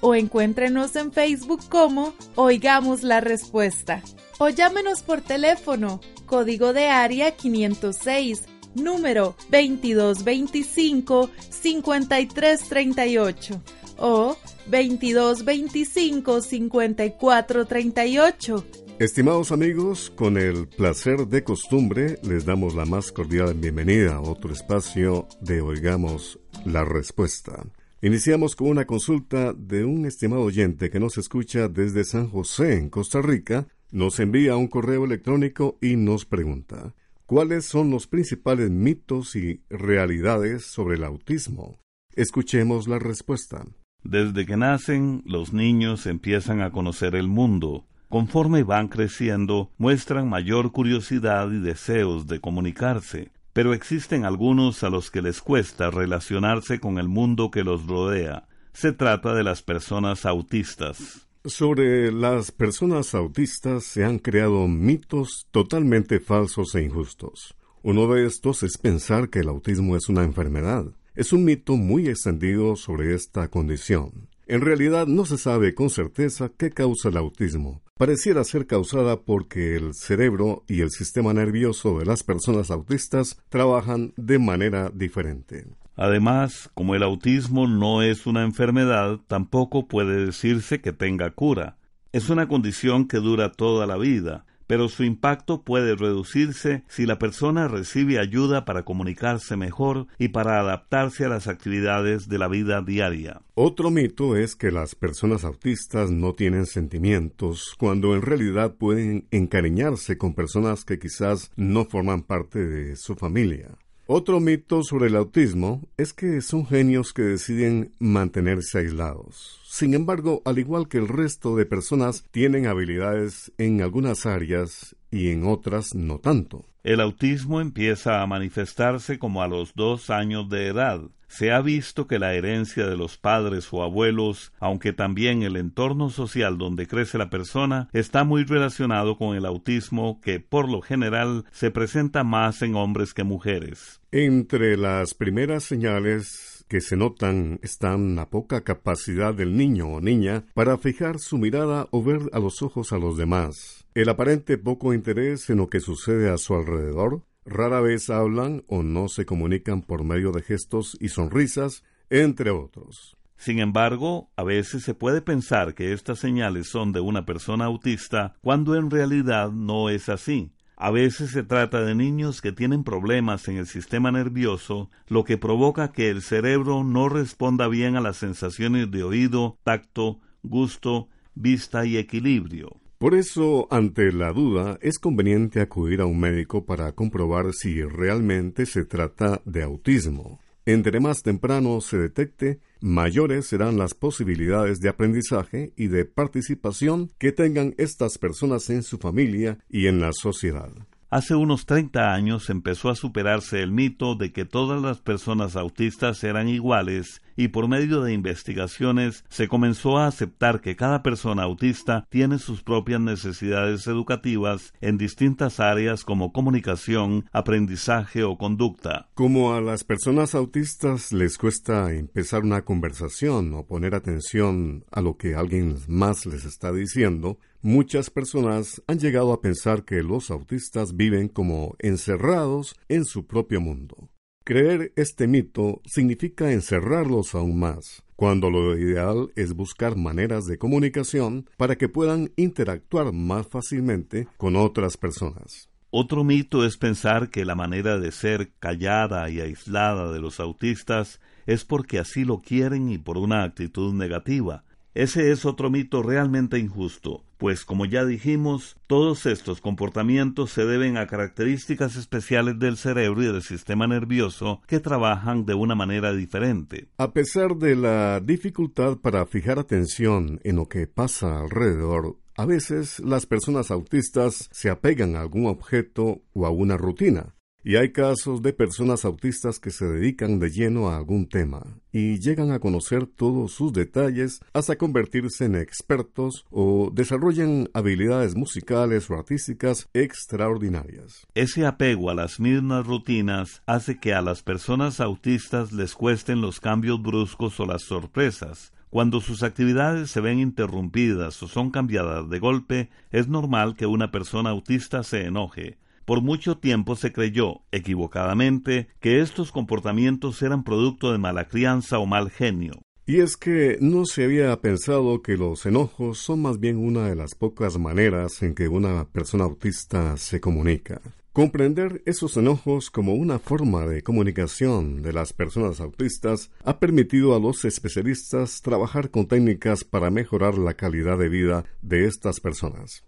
o encuéntrenos en Facebook como Oigamos la Respuesta. O llámenos por teléfono, código de área 506, número 2225-5338 o 2225-5438. Estimados amigos, con el placer de costumbre les damos la más cordial bienvenida a otro espacio de Oigamos la Respuesta. Iniciamos con una consulta de un estimado oyente que nos escucha desde San José, en Costa Rica. Nos envía un correo electrónico y nos pregunta, ¿cuáles son los principales mitos y realidades sobre el autismo? Escuchemos la respuesta. Desde que nacen, los niños empiezan a conocer el mundo conforme van creciendo, muestran mayor curiosidad y deseos de comunicarse, pero existen algunos a los que les cuesta relacionarse con el mundo que los rodea. Se trata de las personas autistas. Sobre las personas autistas se han creado mitos totalmente falsos e injustos. Uno de estos es pensar que el autismo es una enfermedad. Es un mito muy extendido sobre esta condición. En realidad no se sabe con certeza qué causa el autismo. Pareciera ser causada porque el cerebro y el sistema nervioso de las personas autistas trabajan de manera diferente. Además, como el autismo no es una enfermedad, tampoco puede decirse que tenga cura. Es una condición que dura toda la vida, pero su impacto puede reducirse si la persona recibe ayuda para comunicarse mejor y para adaptarse a las actividades de la vida diaria. Otro mito es que las personas autistas no tienen sentimientos, cuando en realidad pueden encariñarse con personas que quizás no forman parte de su familia. Otro mito sobre el autismo es que son genios que deciden mantenerse aislados. Sin embargo, al igual que el resto de personas, tienen habilidades en algunas áreas y en otras no tanto. El autismo empieza a manifestarse como a los dos años de edad. Se ha visto que la herencia de los padres o abuelos, aunque también el entorno social donde crece la persona, está muy relacionado con el autismo que por lo general se presenta más en hombres que mujeres. Entre las primeras señales que se notan están la poca capacidad del niño o niña para fijar su mirada o ver a los ojos a los demás, el aparente poco interés en lo que sucede a su alrededor, rara vez hablan o no se comunican por medio de gestos y sonrisas, entre otros. Sin embargo, a veces se puede pensar que estas señales son de una persona autista cuando en realidad no es así. A veces se trata de niños que tienen problemas en el sistema nervioso, lo que provoca que el cerebro no responda bien a las sensaciones de oído, tacto, gusto, vista y equilibrio. Por eso, ante la duda, es conveniente acudir a un médico para comprobar si realmente se trata de autismo. Entre más temprano se detecte, mayores serán las posibilidades de aprendizaje y de participación que tengan estas personas en su familia y en la sociedad. Hace unos 30 años empezó a superarse el mito de que todas las personas autistas eran iguales y por medio de investigaciones se comenzó a aceptar que cada persona autista tiene sus propias necesidades educativas en distintas áreas como comunicación, aprendizaje o conducta. Como a las personas autistas les cuesta empezar una conversación o poner atención a lo que alguien más les está diciendo, Muchas personas han llegado a pensar que los autistas viven como encerrados en su propio mundo. Creer este mito significa encerrarlos aún más, cuando lo ideal es buscar maneras de comunicación para que puedan interactuar más fácilmente con otras personas. Otro mito es pensar que la manera de ser callada y aislada de los autistas es porque así lo quieren y por una actitud negativa. Ese es otro mito realmente injusto, pues como ya dijimos, todos estos comportamientos se deben a características especiales del cerebro y del sistema nervioso que trabajan de una manera diferente. A pesar de la dificultad para fijar atención en lo que pasa alrededor, a veces las personas autistas se apegan a algún objeto o a una rutina. Y hay casos de personas autistas que se dedican de lleno a algún tema y llegan a conocer todos sus detalles hasta convertirse en expertos o desarrollan habilidades musicales o artísticas extraordinarias. Ese apego a las mismas rutinas hace que a las personas autistas les cuesten los cambios bruscos o las sorpresas. Cuando sus actividades se ven interrumpidas o son cambiadas de golpe, es normal que una persona autista se enoje por mucho tiempo se creyó, equivocadamente, que estos comportamientos eran producto de mala crianza o mal genio. Y es que no se había pensado que los enojos son más bien una de las pocas maneras en que una persona autista se comunica. Comprender esos enojos como una forma de comunicación de las personas autistas ha permitido a los especialistas trabajar con técnicas para mejorar la calidad de vida de estas personas.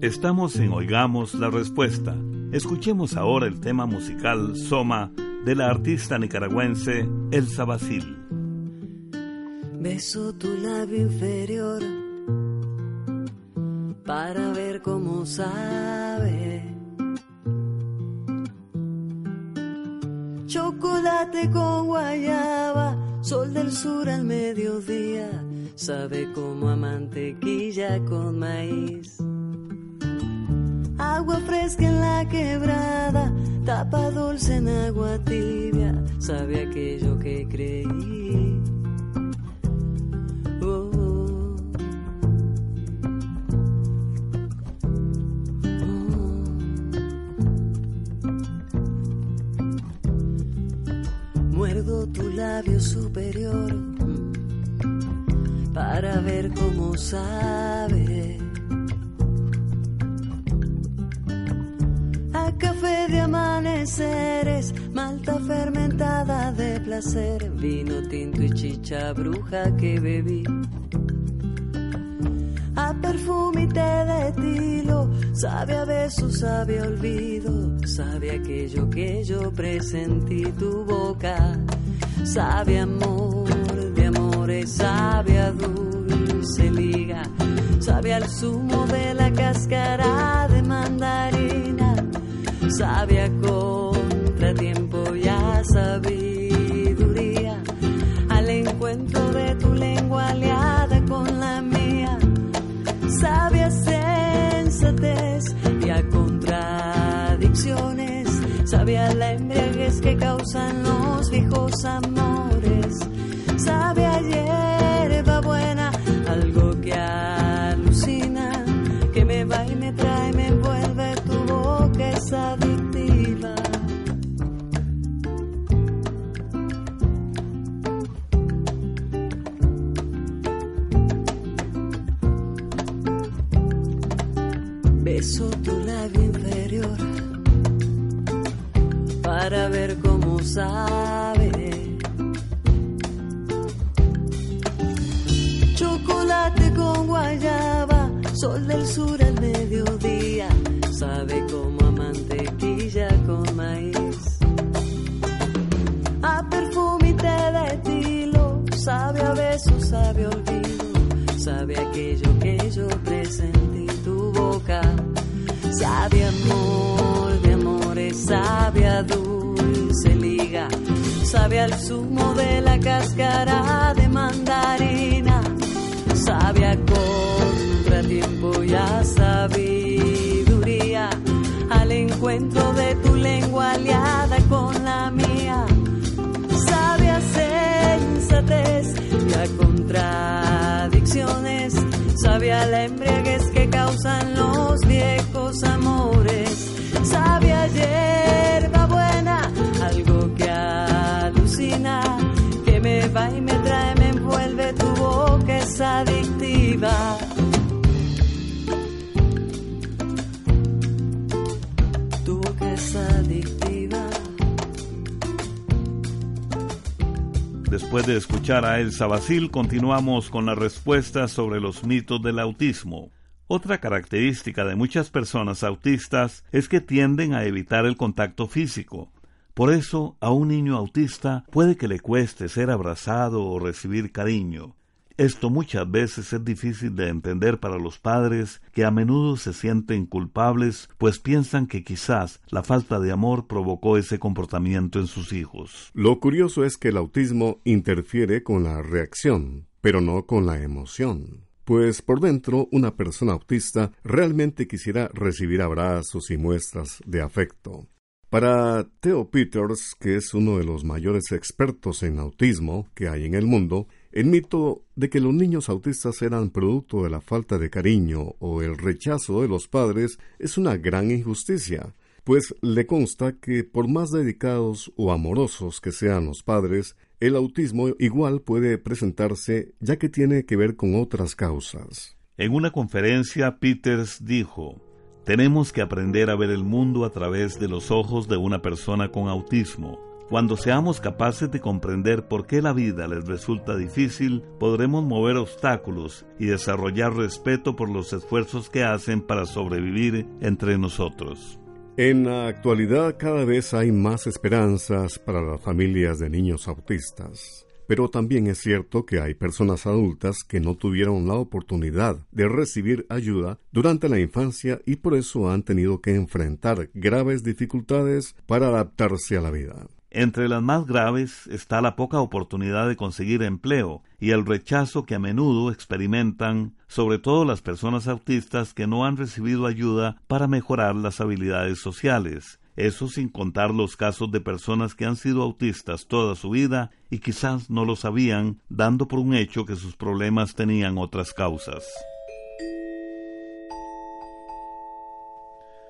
Estamos en Oigamos la Respuesta. Escuchemos ahora el tema musical Soma de la artista nicaragüense Elsa Basil. Beso tu labio inferior para ver cómo sabe chocolate con guayaba, sol del sur al mediodía, sabe como a mantequilla con maíz. Agua fresca en la quebrada, tapa dulce en agua tibia, sabe aquello que creí. Superior para ver cómo sabe. A café de amaneceres, malta fermentada de placer, vino tinto y chicha bruja que bebí. A perfume y té de tilo, sabe a beso, sabe olvido, sabe aquello que yo presentí tu boca. Sabe amor de amores, sabe a dulce liga, sabe al zumo de la cáscara de mandarina, sabe a contratiempo y sabiduría, al encuentro de tu lengua aliada con la mía, sabe sabe a la embriaguez que causan los viejos amores sabe aquello que yo presentí tu boca. Sabe amor de amores, sabe a dulce liga, sabe al zumo de la cáscara de mandarina, sabe a contratiempo y a sabiduría, al encuentro de tu lengua aliada con la mía, sabe a sensatez y a contradicciones, sabe a la embriaguez que causan los viejos amores. Sabe a hierba buena, algo que alucina, que me va y me trae, me envuelve tu boca, es adictiva. Después de escuchar a Elsa Basil, continuamos con la respuesta sobre los mitos del autismo. Otra característica de muchas personas autistas es que tienden a evitar el contacto físico. Por eso, a un niño autista puede que le cueste ser abrazado o recibir cariño. Esto muchas veces es difícil de entender para los padres que a menudo se sienten culpables pues piensan que quizás la falta de amor provocó ese comportamiento en sus hijos. Lo curioso es que el autismo interfiere con la reacción, pero no con la emoción. Pues por dentro una persona autista realmente quisiera recibir abrazos y muestras de afecto. Para Theo Peters, que es uno de los mayores expertos en autismo que hay en el mundo, el mito de que los niños autistas eran producto de la falta de cariño o el rechazo de los padres es una gran injusticia, pues le consta que por más dedicados o amorosos que sean los padres, el autismo igual puede presentarse ya que tiene que ver con otras causas. En una conferencia, Peters dijo, tenemos que aprender a ver el mundo a través de los ojos de una persona con autismo. Cuando seamos capaces de comprender por qué la vida les resulta difícil, podremos mover obstáculos y desarrollar respeto por los esfuerzos que hacen para sobrevivir entre nosotros. En la actualidad cada vez hay más esperanzas para las familias de niños autistas. Pero también es cierto que hay personas adultas que no tuvieron la oportunidad de recibir ayuda durante la infancia y por eso han tenido que enfrentar graves dificultades para adaptarse a la vida. Entre las más graves está la poca oportunidad de conseguir empleo y el rechazo que a menudo experimentan, sobre todo las personas autistas que no han recibido ayuda para mejorar las habilidades sociales. Eso sin contar los casos de personas que han sido autistas toda su vida y quizás no lo sabían, dando por un hecho que sus problemas tenían otras causas.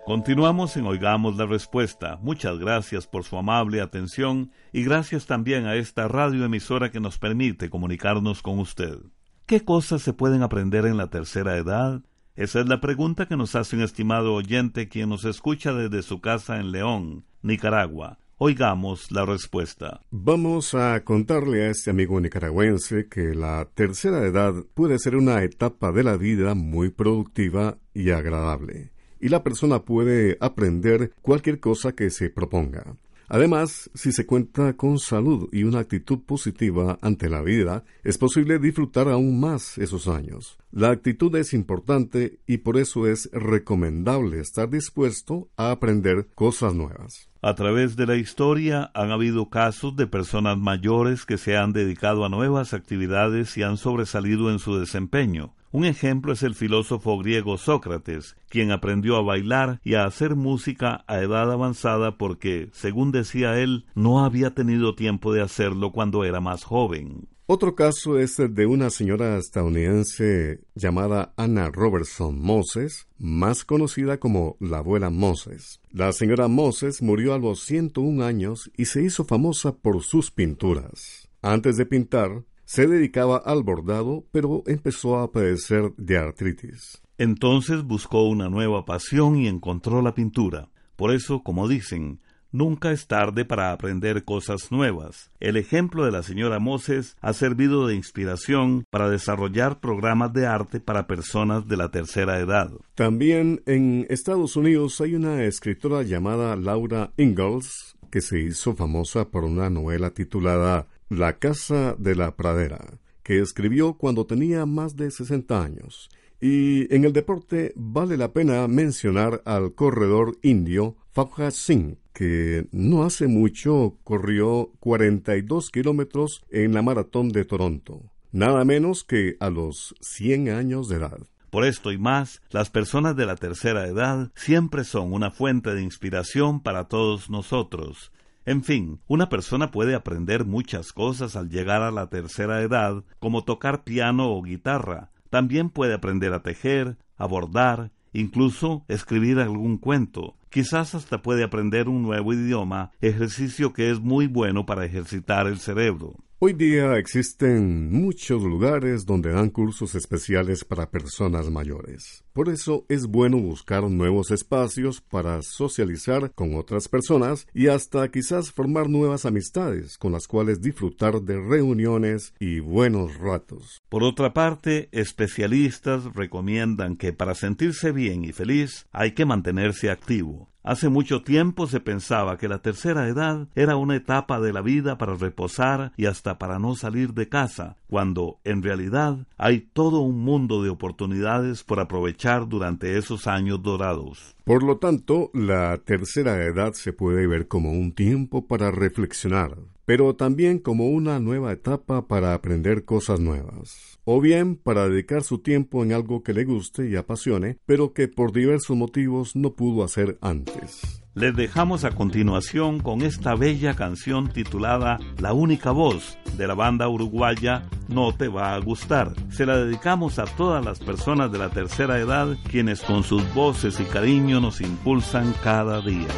Continuamos en Oigamos la Respuesta. Muchas gracias por su amable atención y gracias también a esta radioemisora que nos permite comunicarnos con usted. ¿Qué cosas se pueden aprender en la tercera edad? Esa es la pregunta que nos hace un estimado oyente quien nos escucha desde su casa en León, Nicaragua. Oigamos la respuesta. Vamos a contarle a este amigo nicaragüense que la tercera edad puede ser una etapa de la vida muy productiva y agradable y la persona puede aprender cualquier cosa que se proponga. Además, si se cuenta con salud y una actitud positiva ante la vida, es posible disfrutar aún más esos años. La actitud es importante y por eso es recomendable estar dispuesto a aprender cosas nuevas. A través de la historia han habido casos de personas mayores que se han dedicado a nuevas actividades y han sobresalido en su desempeño. Un ejemplo es el filósofo griego Sócrates, quien aprendió a bailar y a hacer música a edad avanzada porque, según decía él, no había tenido tiempo de hacerlo cuando era más joven. Otro caso es el de una señora estadounidense llamada Anna Robertson Moses, más conocida como la abuela Moses. La señora Moses murió a los 101 años y se hizo famosa por sus pinturas. Antes de pintar, se dedicaba al bordado, pero empezó a padecer de artritis. Entonces buscó una nueva pasión y encontró la pintura. Por eso, como dicen, nunca es tarde para aprender cosas nuevas. El ejemplo de la señora Moses ha servido de inspiración para desarrollar programas de arte para personas de la tercera edad. También en Estados Unidos hay una escritora llamada Laura Ingalls que se hizo famosa por una novela titulada la Casa de la Pradera, que escribió cuando tenía más de 60 años. Y en el deporte vale la pena mencionar al corredor indio Fabha Singh, que no hace mucho corrió 42 kilómetros en la maratón de Toronto, nada menos que a los 100 años de edad. Por esto y más, las personas de la tercera edad siempre son una fuente de inspiración para todos nosotros, en fin, una persona puede aprender muchas cosas al llegar a la tercera edad, como tocar piano o guitarra. También puede aprender a tejer, a bordar, incluso escribir algún cuento. Quizás hasta puede aprender un nuevo idioma, ejercicio que es muy bueno para ejercitar el cerebro. Hoy día existen muchos lugares donde dan cursos especiales para personas mayores. Por eso es bueno buscar nuevos espacios para socializar con otras personas y hasta quizás formar nuevas amistades con las cuales disfrutar de reuniones y buenos ratos. Por otra parte, especialistas recomiendan que para sentirse bien y feliz hay que mantenerse activo. Hace mucho tiempo se pensaba que la tercera edad era una etapa de la vida para reposar y hasta para no salir de casa, cuando en realidad hay todo un mundo de oportunidades por aprovechar durante esos años dorados. Por lo tanto, la tercera edad se puede ver como un tiempo para reflexionar, pero también como una nueva etapa para aprender cosas nuevas, o bien para dedicar su tiempo en algo que le guste y apasione, pero que por diversos motivos no pudo hacer antes. Les dejamos a continuación con esta bella canción titulada La única voz de la banda uruguaya No te va a gustar. Se la dedicamos a todas las personas de la tercera edad quienes con sus voces y cariño nos impulsan cada día.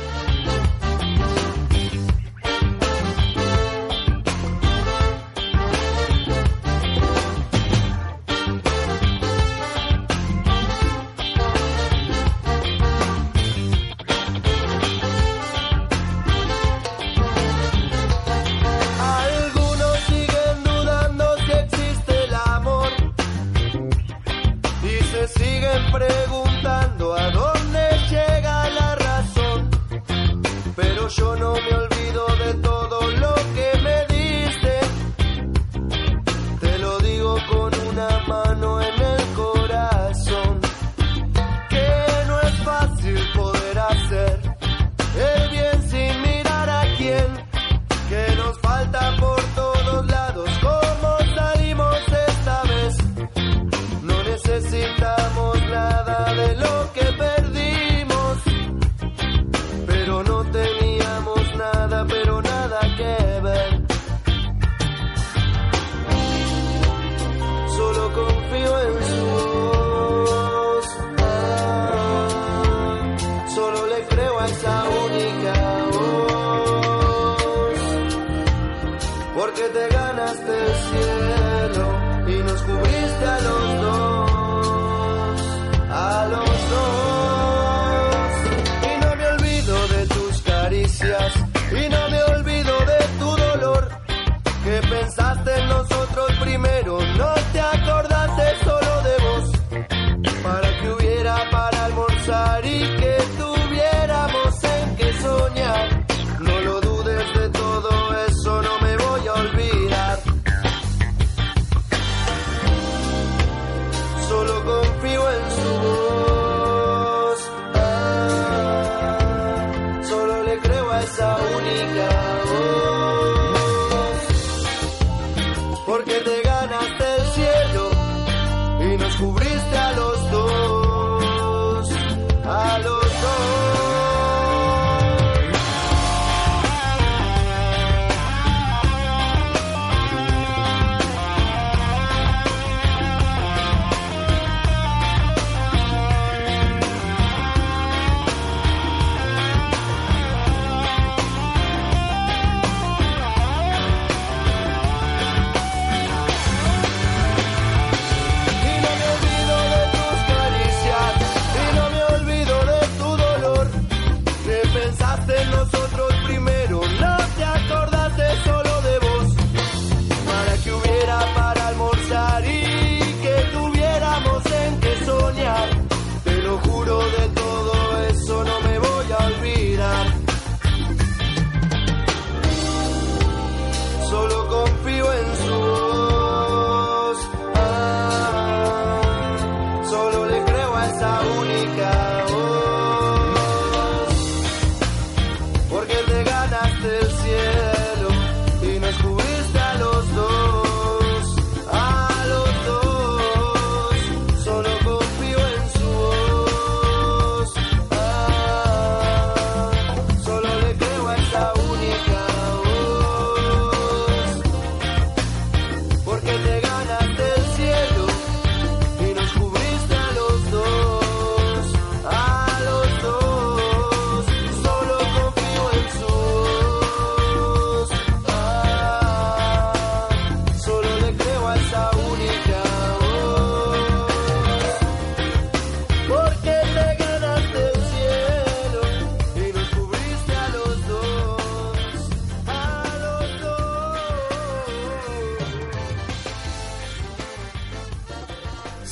pensaste en nosotros primero, no te acordaste solo.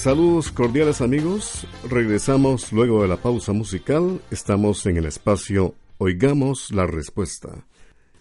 Saludos cordiales amigos, regresamos luego de la pausa musical, estamos en el espacio Oigamos la Respuesta.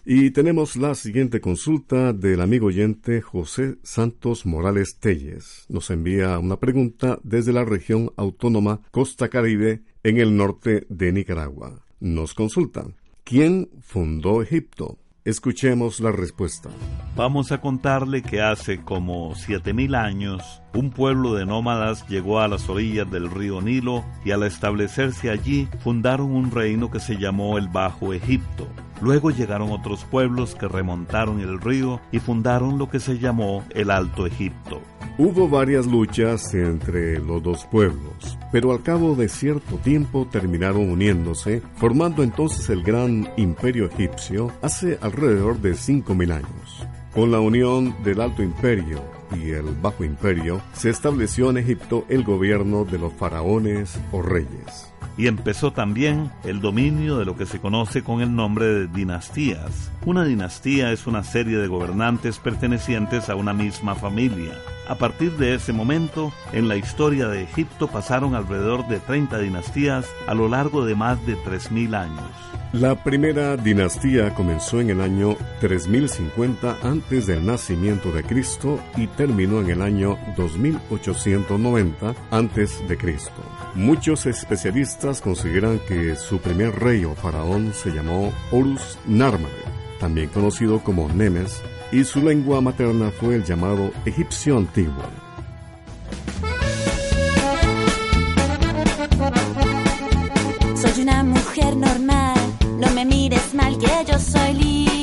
Y tenemos la siguiente consulta del amigo oyente José Santos Morales Telles. Nos envía una pregunta desde la región autónoma Costa Caribe en el norte de Nicaragua. Nos consulta, ¿quién fundó Egipto? Escuchemos la respuesta. Vamos a contarle que hace como siete mil años un pueblo de nómadas llegó a las orillas del río Nilo y al establecerse allí fundaron un reino que se llamó el Bajo Egipto. Luego llegaron otros pueblos que remontaron el río y fundaron lo que se llamó el Alto Egipto. Hubo varias luchas entre los dos pueblos, pero al cabo de cierto tiempo terminaron uniéndose, formando entonces el gran imperio egipcio hace alrededor de 5.000 años. Con la unión del Alto Imperio y el Bajo Imperio, se estableció en Egipto el gobierno de los faraones o reyes y empezó también el dominio de lo que se conoce con el nombre de dinastías. Una dinastía es una serie de gobernantes pertenecientes a una misma familia. A partir de ese momento, en la historia de Egipto pasaron alrededor de 30 dinastías a lo largo de más de 3.000 años. La primera dinastía comenzó en el año 3050 antes del nacimiento de Cristo y terminó en el año 2890 antes de Cristo. Muchos especialistas consideran que su primer rey o faraón se llamó Horus Narmade, también conocido como Nemes, y su lengua materna fue el llamado egipcio antiguo. Soy una mujer normal mal que yo soy libre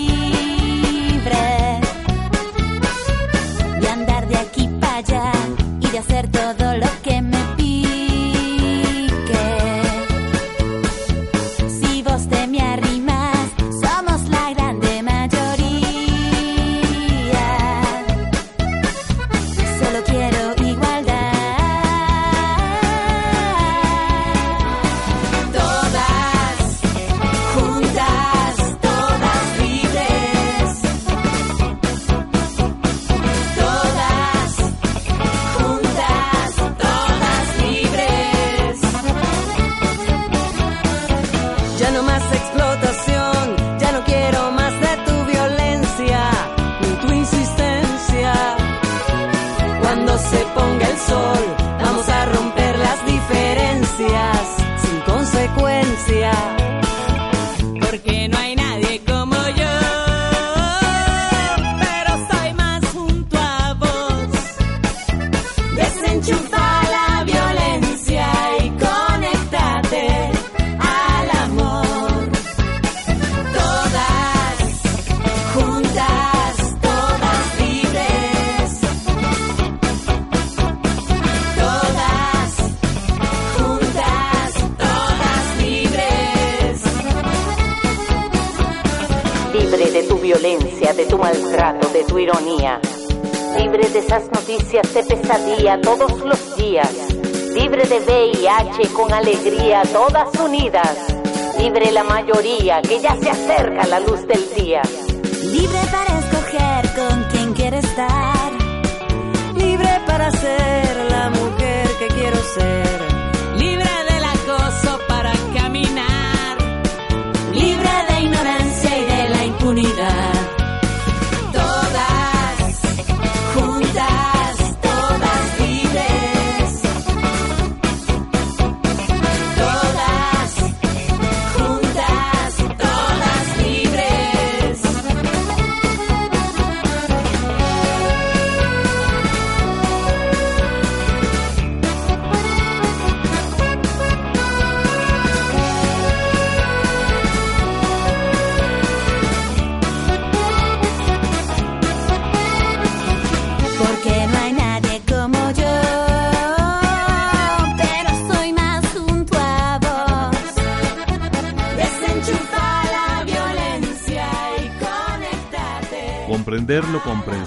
ironía. Libre de esas noticias de pesadilla todos los días. Libre de VIH con alegría, todas unidas. Libre la mayoría, que ya se acerca la luz del día. Libre para escoger con quien quiere estar. Libre para ser la mujer que quiero ser.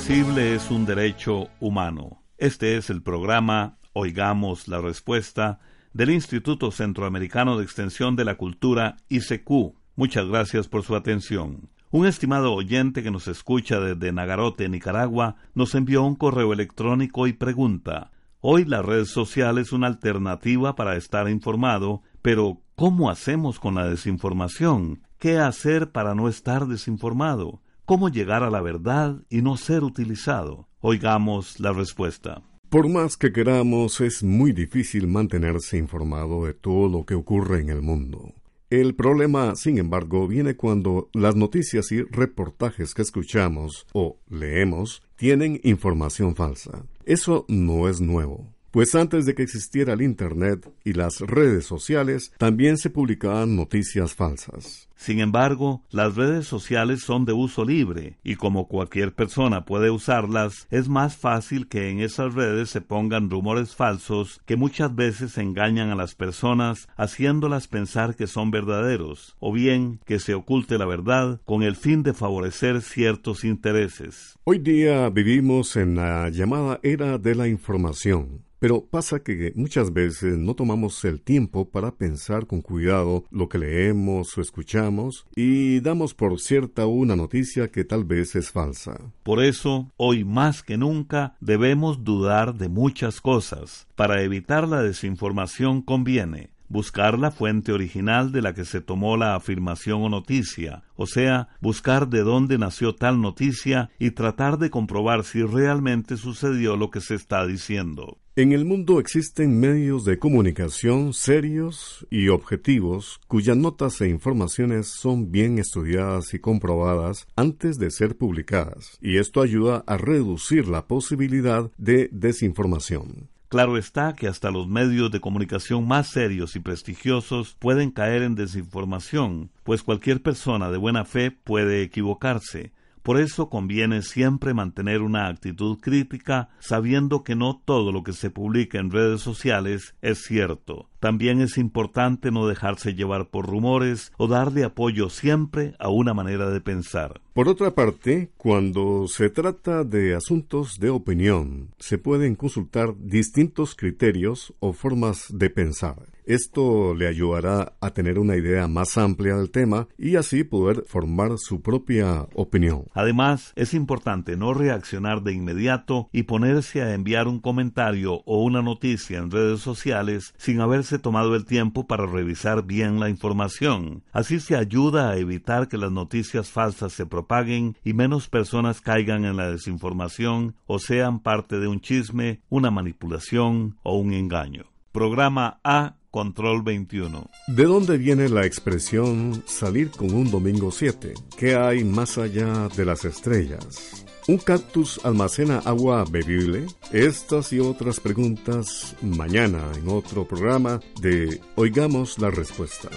Es un derecho humano. Este es el programa Oigamos la Respuesta del Instituto Centroamericano de Extensión de la Cultura, ICQ. Muchas gracias por su atención. Un estimado oyente que nos escucha desde Nagarote, Nicaragua, nos envió un correo electrónico y pregunta Hoy la red social es una alternativa para estar informado, pero ¿cómo hacemos con la desinformación? ¿Qué hacer para no estar desinformado? ¿Cómo llegar a la verdad y no ser utilizado? Oigamos la respuesta. Por más que queramos, es muy difícil mantenerse informado de todo lo que ocurre en el mundo. El problema, sin embargo, viene cuando las noticias y reportajes que escuchamos o leemos tienen información falsa. Eso no es nuevo pues antes de que existiera el Internet y las redes sociales, también se publicaban noticias falsas. Sin embargo, las redes sociales son de uso libre y como cualquier persona puede usarlas, es más fácil que en esas redes se pongan rumores falsos que muchas veces engañan a las personas haciéndolas pensar que son verdaderos, o bien que se oculte la verdad con el fin de favorecer ciertos intereses. Hoy día vivimos en la llamada era de la información. Pero pasa que muchas veces no tomamos el tiempo para pensar con cuidado lo que leemos o escuchamos y damos por cierta una noticia que tal vez es falsa. Por eso, hoy más que nunca debemos dudar de muchas cosas. Para evitar la desinformación conviene buscar la fuente original de la que se tomó la afirmación o noticia, o sea, buscar de dónde nació tal noticia y tratar de comprobar si realmente sucedió lo que se está diciendo. En el mundo existen medios de comunicación serios y objetivos cuyas notas e informaciones son bien estudiadas y comprobadas antes de ser publicadas, y esto ayuda a reducir la posibilidad de desinformación. Claro está que hasta los medios de comunicación más serios y prestigiosos pueden caer en desinformación, pues cualquier persona de buena fe puede equivocarse. Por eso conviene siempre mantener una actitud crítica, sabiendo que no todo lo que se publica en redes sociales es cierto. También es importante no dejarse llevar por rumores o darle apoyo siempre a una manera de pensar. Por otra parte, cuando se trata de asuntos de opinión, se pueden consultar distintos criterios o formas de pensar. Esto le ayudará a tener una idea más amplia del tema y así poder formar su propia opinión. Además, es importante no reaccionar de inmediato y ponerse a enviar un comentario o una noticia en redes sociales sin haberse tomado el tiempo para revisar bien la información. Así se ayuda a evitar que las noticias falsas se propaguen y menos personas caigan en la desinformación o sean parte de un chisme, una manipulación o un engaño. Programa A Control 21. ¿De dónde viene la expresión salir con un domingo 7? ¿Qué hay más allá de las estrellas? ¿Un cactus almacena agua bebible? Estas y otras preguntas mañana en otro programa de Oigamos la Respuesta.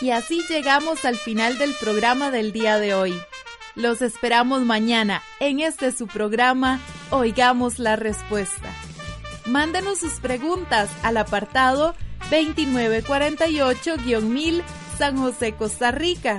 Y así llegamos al final del programa del día de hoy. Los esperamos mañana en este su programa Oigamos la Respuesta. Mándenos sus preguntas al apartado 2948-1000 San José, Costa Rica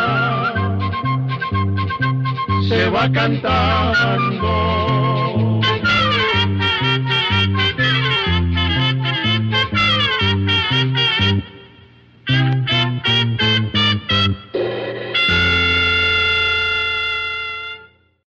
va cantando.